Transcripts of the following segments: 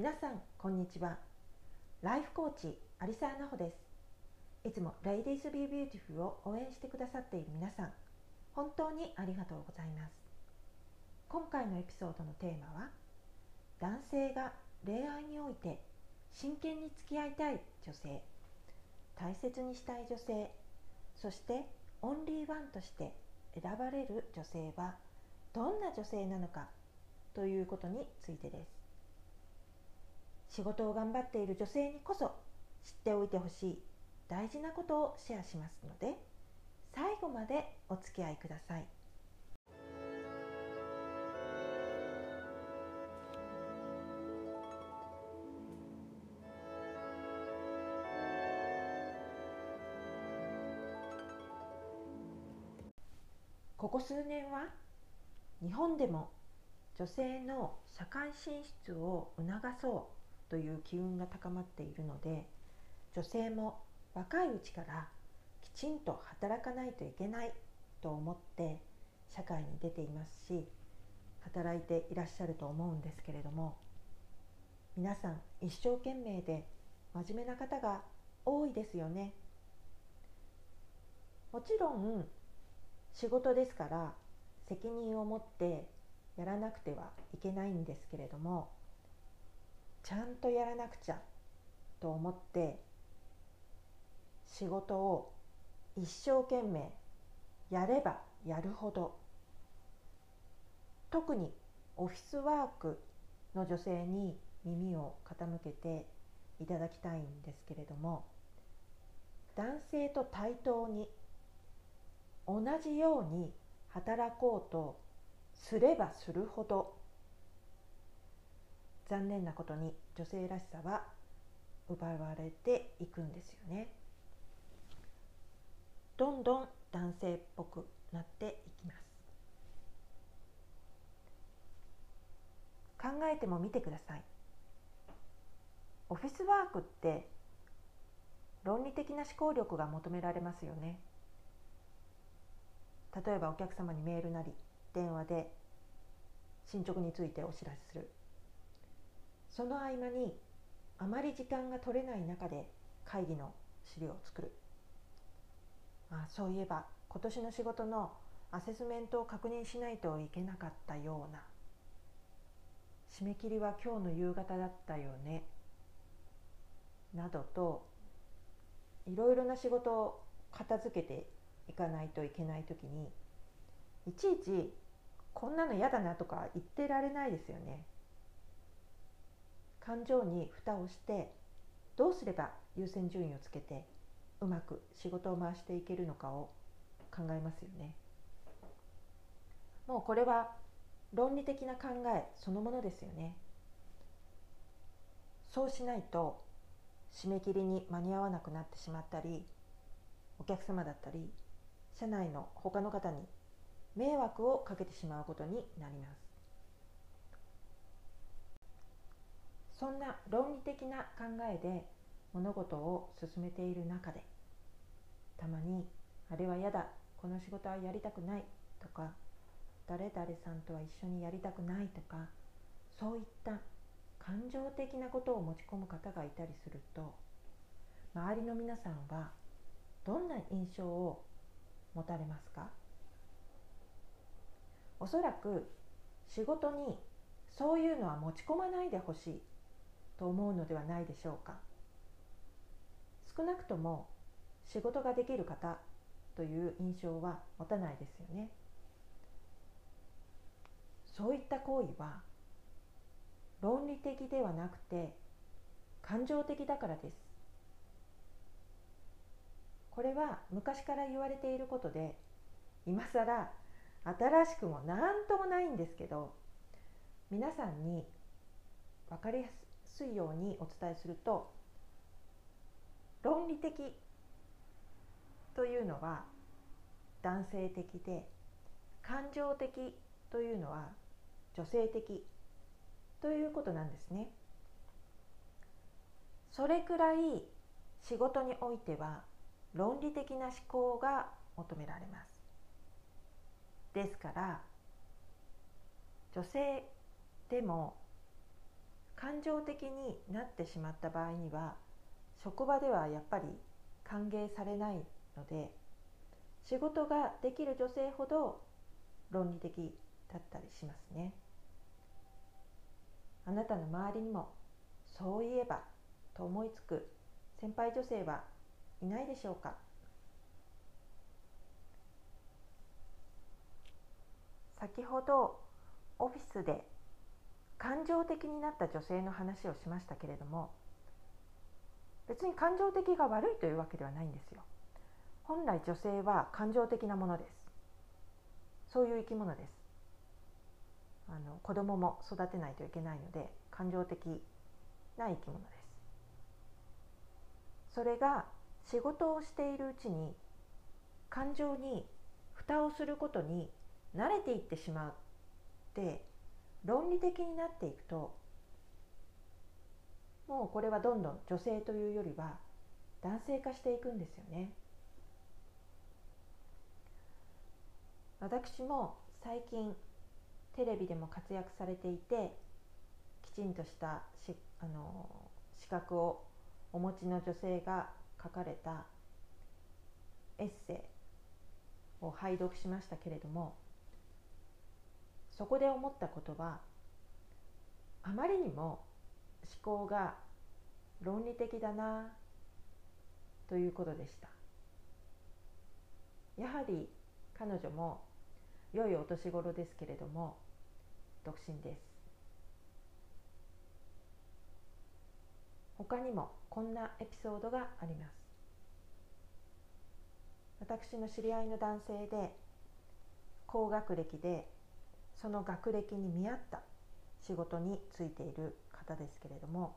皆さんこんにちは。ライフコーチ有沢奈穂です。いつも Ladies Be Beautiful を応援してくださっている皆さん本当にありがとうございます。今回のエピソードのテーマは男性が恋愛において真剣に付き合いたい女性大切にしたい女性そしてオンリーワンとして選ばれる女性はどんな女性なのかということについてです。仕事を頑張っている女性にこそ知っておいてほしい大事なことをシェアしますので最後までお付き合いください。ここ数年は日本でも女性の社会進出を促そうという機運が高まっているので女性も若いうちからきちんと働かないといけないと思って社会に出ていますし働いていらっしゃると思うんですけれども皆さん一生懸命で真面目な方が多いですよね。もちろん仕事ですから責任を持ってやらなくてはいけないんですけれどもちゃんとやらなくちゃと思って仕事を一生懸命やればやるほど特にオフィスワークの女性に耳を傾けていただきたいんですけれども男性と対等に同じように働こうとすればするほど残念なことに女性らしさは奪われていくんですよね。どんどん男性っぽくなっていきます。考えてもみてください。オフィスワークって論理的な思考力が求められますよね。例えばお客様にメールなり電話で進捗についてお知らせする。その合間にあまり時間が取れない中で会議の資料を作る。あそういえば今年の仕事のアセスメントを確認しないといけなかったような。締め切りは今日の夕方だったよね。などといろいろな仕事を片付けていかないといけない時にいちいちこんなの嫌だなとか言ってられないですよね。感情に蓋をしてどうすれば優先順位をつけてうまく仕事を回していけるのかを考えますよね。もうこれは論理的な考えそのものですよね。そうしないと締め切りに間に合わなくなってしまったりお客様だったり社内の他の方に迷惑をかけてしまうことになりますそんな論理的な考えで物事を進めている中でたまにあれは嫌だこの仕事はやりたくないとか誰々さんとは一緒にやりたくないとかそういった感情的なことを持ち込む方がいたりすると周りの皆さんはどんな印象を持たれますか？おそらく仕事にそういうのは持ち込まないでほしい。と思うのではないでしょうか。少なくとも仕事ができる方という印象は持たないですよね。そういった行為は論理的ではなくて感情的だからです。これは昔から言われていることで今更新しくも何ともないんですけど皆さんに分かりやすいようにお伝えすると論理的というのは男性的で感情的というのは女性的ということなんですね。それくらい仕事においては論理的な思考が求められます。ですから女性でも感情的になってしまった場合には職場ではやっぱり歓迎されないので仕事ができる女性ほど論理的だったりしますね。あなたの周りにもそういえばと思いつく先輩女性はいないでしょうか？先ほどオフィスで情的になった女性の話をしましたけれども別に感情的が悪いというわけではないんですよ。本来女性は感情的なものです。そういう生き物です。あの子供も育てないといけないので感情的な生き物です。それが仕事をしているうちに感情に蓋をすることに慣れていってしまって論理的になっていくともうこれはどんどん女性というよりは男性化していくんですよね。私も最近テレビでも活躍されていてきちんとしたしあの資格をお持ちの女性が書かれたエッセイを拝読しましたけれどもそこで思ったことはあまりにも思考が論理的だなということでした。やはり彼女も良いお年頃ですけれども独身です。他にもこんなエピソードがあります。私の知り合いの男性で高学歴でその学歴に見合った仕事に就いている方ですけれども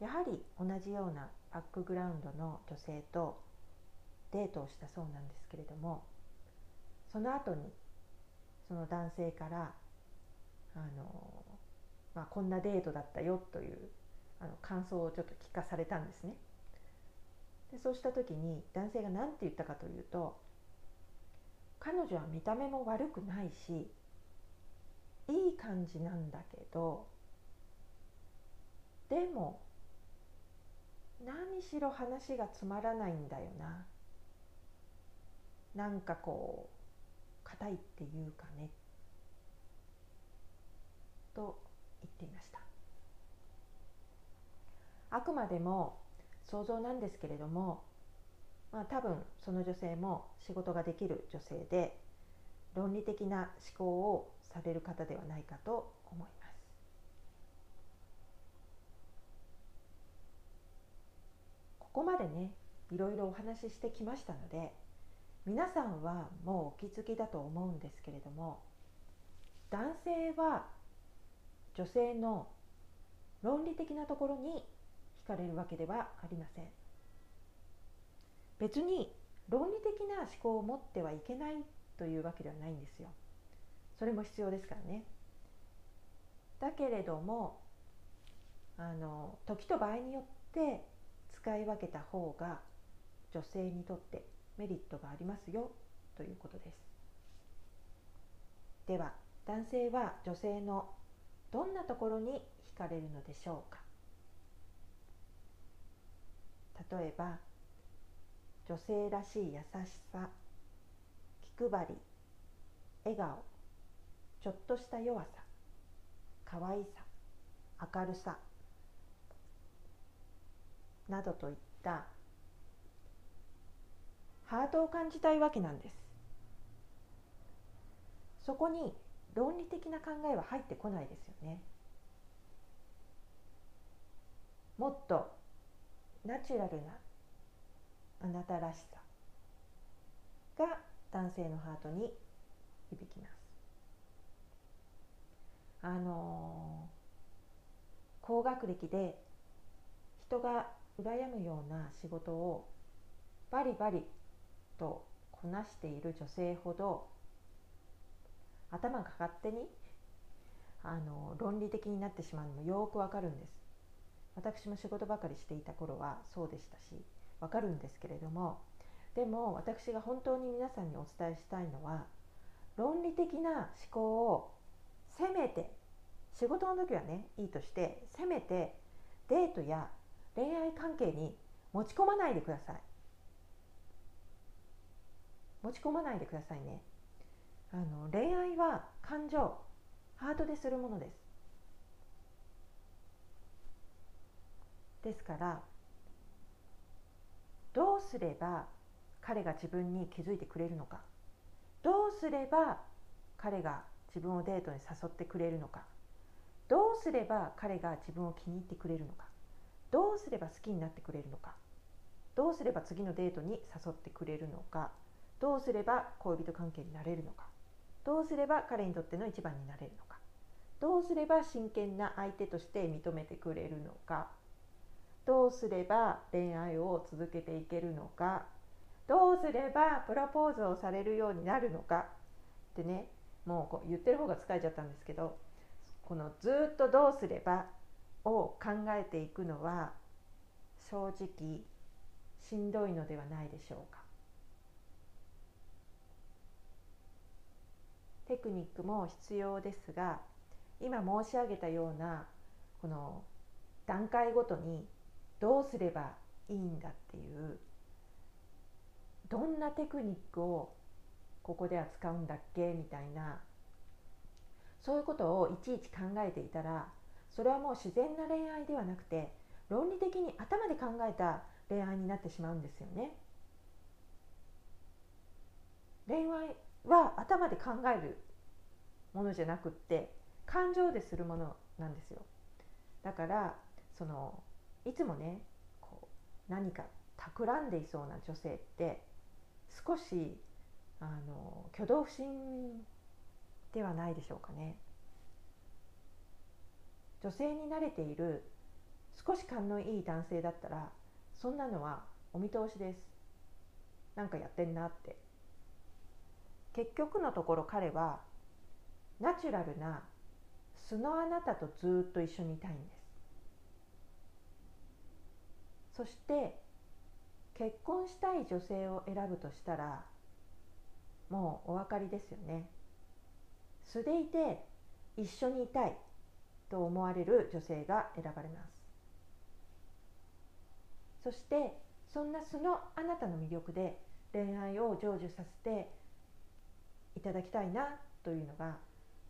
やはり同じようなバックグラウンドの女性とデートをしたそうなんですけれどもその後にその男性からあの、まあ、こんなデートだったよというあの感想をちょっと聞かされたんですね。でそうした時に男性が何て言ったかというと彼女は見た目も悪くないしいい感じなんだけどでも何しろ話がつまらないんだよな。なんかこう硬いっていうかね。と言っていました。あくまでも想像なんですけれども、まあ、多分その女性も仕事ができる女性で論理的な思考をされる方ではないかと思います。ここまでねいろいろお話ししてきましたので皆さんはもうお気づきだと思うんですけれども男性は女性の論理的なところに惹かれるわけではありません別に論理的な思考を持ってはいけないというわけではないんですよそれも必要ですからね。だけれどもあの時と場合によって使い分けた方が女性にとってメリットがありますよということです。では男性は女性のどんなところに惹かれるのでしょうか。例えば女性らしい優しさ気配り笑顔ちょっとした弱さ可愛さ明るさなどといったハートを感じたいわけなんです。そこに論理的な考えは入ってこないですよね。もっとナチュラルなあなたらしさが男性のハートに響きます。あの高学歴で人が羨むような仕事をバリバリとこなしている女性ほど頭が勝手にあの論理的になってしまうのもよくわかるんです。私も仕事ばかりしていた頃はそうでしたしわかるんですけれども。でも私が本当に皆さんにお伝えしたいのは論理的な思考をせめて仕事の時はねいいとしてせめてデートや恋愛関係に持ち込まないでください。持ち込まないでくださいね。あの恋愛は感情ハートでするものです。ですからどうすれば彼が自分に気づいてくれるのか。どうすれば彼が自分をデートに誘ってくれるのか。どうすれば彼が自分を気に入ってくれるのか。どうすれば好きになってくれるのか。どうすれば次のデートに誘ってくれるのか。どうすれば恋人関係になれるのか。どうすれば彼にとっての一番になれるのか。どうすれば真剣な相手として認めてくれるのか。どうすれば恋愛を続けていけるのか。どうすればプロポーズをされるようになるのか。ってねもうこう言ってる方が疲れちゃったんですけどこのずっとどうすればを考えていくのは正直しんどいのではないでしょうか。テクニックも必要ですが今申し上げたようなこの段階ごとにどうすればいいんだっていうどんなテクニックをここでは使うんだっけ？みたいなそういうことをいちいち考えていたらそれはもう自然な恋愛ではなくて論理的に頭で考えた恋愛になってしまうんですよね。恋愛は頭で考えるものじゃなくって感情でするものなんですよ。だからそのいつもねこう何か企んでいそうな女性って少しあの挙動不審ではないでしょうかね。女性に慣れている少し勘のいい男性だったらそんなのはお見通しです。なんかやってんなって。結局のところ彼はナチュラルな素のあなたとずっと一緒にいたいんです。そして結婚したい女性を選ぶとしたらもうお分かりですよね。素でいて一緒にいたいと思われる女性が選ばれます。そしてそんな素のあなたの魅力で恋愛を成就させていただきたいなというのが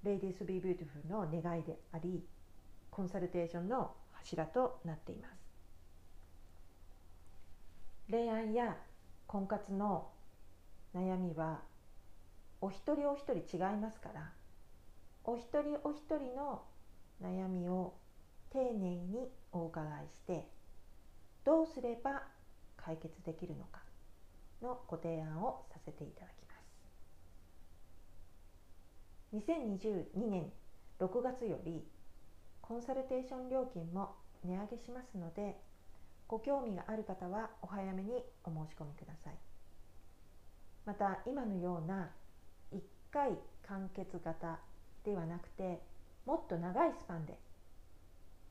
レディース・ビー・ビューティフルの願いでありコンサルテーションの柱となっています。恋愛や婚活の悩みはお一人お一人違いますからお一人お一人の悩みを丁寧にお伺いしてどうすれば解決できるのかのご提案をさせていただきます。2022年6月よりコンサルテーション料金も値上げしますのでご興味がある方はお早めにお申し込みください。また今のような回完結型ではなくてもっと長いスパンで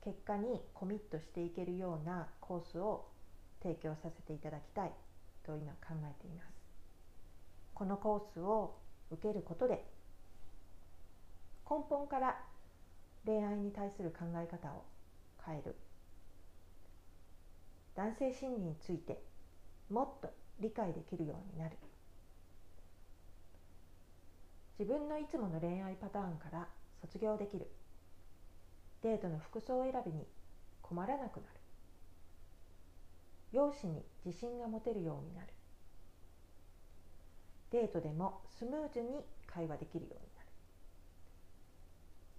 結果にコミットしていけるようなコースを提供させていただきたいと今考えています。このコースを受けることで根本から恋愛に対する考え方を変える。男性心理についてもっと理解できるようになる。自分のいつもの恋愛パターンから卒業できる。デートの服装選びに困らなくなる。容姿に自信が持てるようになる。デートでもスムーズに会話できるようにな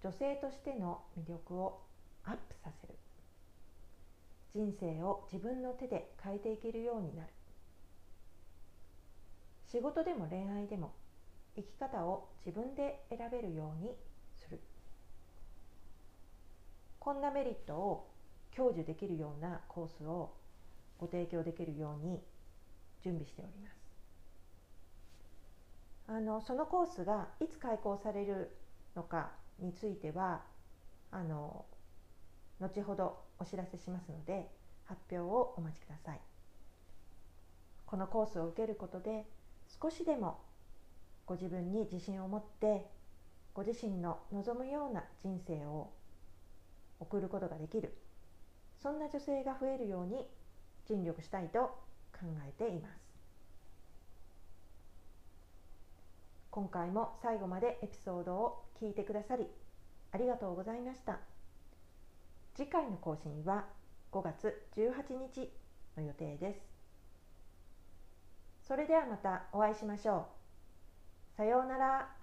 る。女性としての魅力をアップさせる。人生を自分の手で変えていけるようになる。仕事でも恋愛でも生き方を自分で選べるようにする。こんなメリットを享受できるようなコースをご提供できるように準備しております。あのそのコースがいつ開講されるのかについてはあの後ほどお知らせしますので発表をお待ちください。このコースを受けることで少しでもご自分に自信を持ってご自身の望むような人生を送ることができる。そんな女性が増えるように尽力したいと考えています。今回も最後までエピソードを聞いてくださりありがとうございました。次回の更新は5月18日の予定です。それではまたお会いしましょう。さようなら。